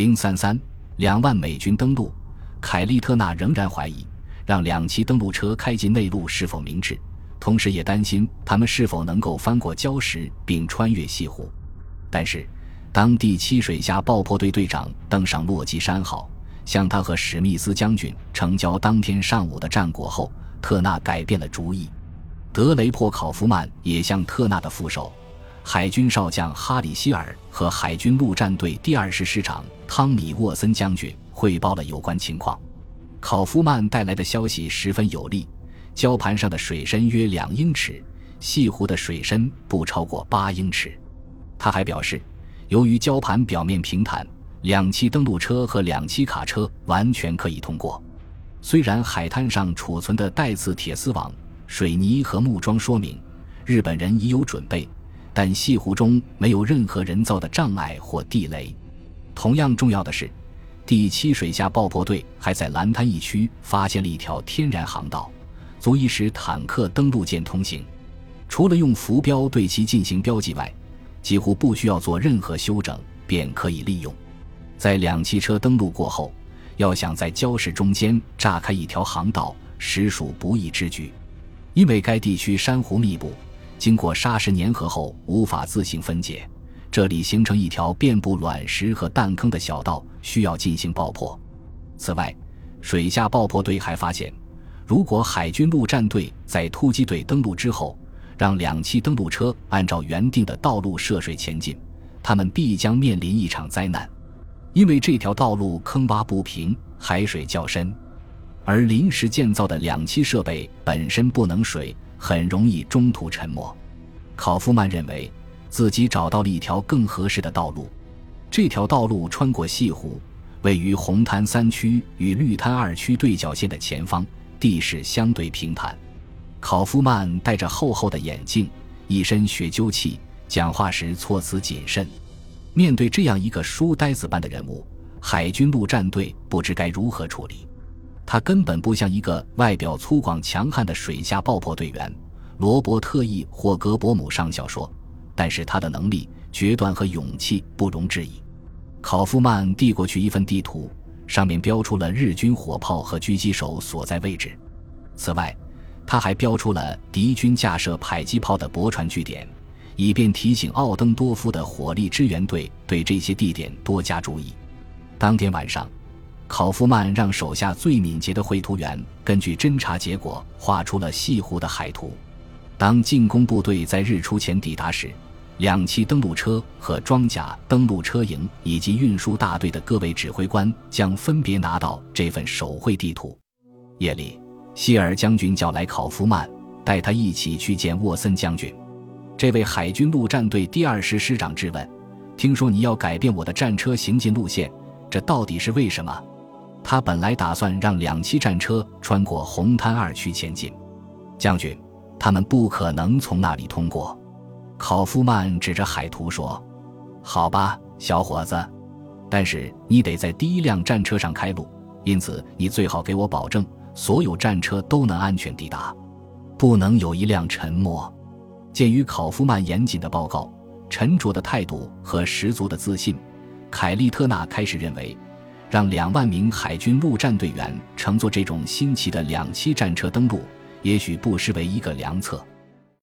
零三三两万美军登陆，凯利特纳仍然怀疑让两栖登陆车开进内陆是否明智，同时也担心他们是否能够翻过礁石并穿越西湖。但是，当第七水下爆破队队长登上洛基山号，向他和史密斯将军呈交当天上午的战果后，特纳改变了主意。德雷珀考夫曼也向特纳的副手。海军少将哈里希尔和海军陆战队第二师师长汤米沃森将军汇报了有关情况。考夫曼带来的消息十分有利，礁盘上的水深约两英尺，西湖的水深不超过八英尺。他还表示，由于礁盘表面平坦，两栖登陆车和两栖卡车完全可以通过。虽然海滩上储存的带刺铁丝网、水泥和木桩说明日本人已有准备。但西湖中没有任何人造的障碍或地雷。同样重要的是，第七水下爆破队还在蓝滩一区发现了一条天然航道，足以使坦克登陆舰通行。除了用浮标对其进行标记外，几乎不需要做任何修整，便可以利用。在两栖车登陆过后，要想在礁石中间炸开一条航道，实属不易之举，因为该地区珊瑚密布。经过砂石粘合后，无法自行分解，这里形成一条遍布卵石和弹坑的小道，需要进行爆破。此外，水下爆破队还发现，如果海军陆战队在突击队登陆之后，让两栖登陆车按照原定的道路涉水前进，他们必将面临一场灾难，因为这条道路坑洼不平，海水较深，而临时建造的两栖设备本身不能水。很容易中途沉没。考夫曼认为自己找到了一条更合适的道路。这条道路穿过西湖，位于红滩三区与绿滩二区对角线的前方，地势相对平坦。考夫曼戴着厚厚的眼镜，一身学究气，讲话时措辞谨慎。面对这样一个书呆子般的人物，海军陆战队不知该如何处理。他根本不像一个外表粗犷强悍的水下爆破队员，罗伯特 ·E 或格伯姆上校说。但是他的能力、决断和勇气不容置疑。考夫曼递过去一份地图，上面标出了日军火炮和狙击手所在位置。此外，他还标出了敌军架设迫击炮的驳船据点，以便提醒奥登多夫的火力支援队对这些地点多加注意。当天晚上。考夫曼让手下最敏捷的绘图员根据侦查结果画出了西湖的海图。当进攻部队在日出前抵达时，两栖登陆车和装甲登陆车营以及运输大队的各位指挥官将分别拿到这份手绘地图。夜里，希尔将军叫来考夫曼，带他一起去见沃森将军。这位海军陆战队第二师师长质问：“听说你要改变我的战车行进路线，这到底是为什么？”他本来打算让两栖战车穿过红滩二区前进，将军，他们不可能从那里通过。考夫曼指着海图说：“好吧，小伙子，但是你得在第一辆战车上开路，因此你最好给我保证，所有战车都能安全抵达，不能有一辆沉没。”鉴于考夫曼严谨的报告、沉着的态度和十足的自信，凯利特纳开始认为。让两万名海军陆战队员乘坐这种新奇的两栖战车登陆，也许不失为一个良策。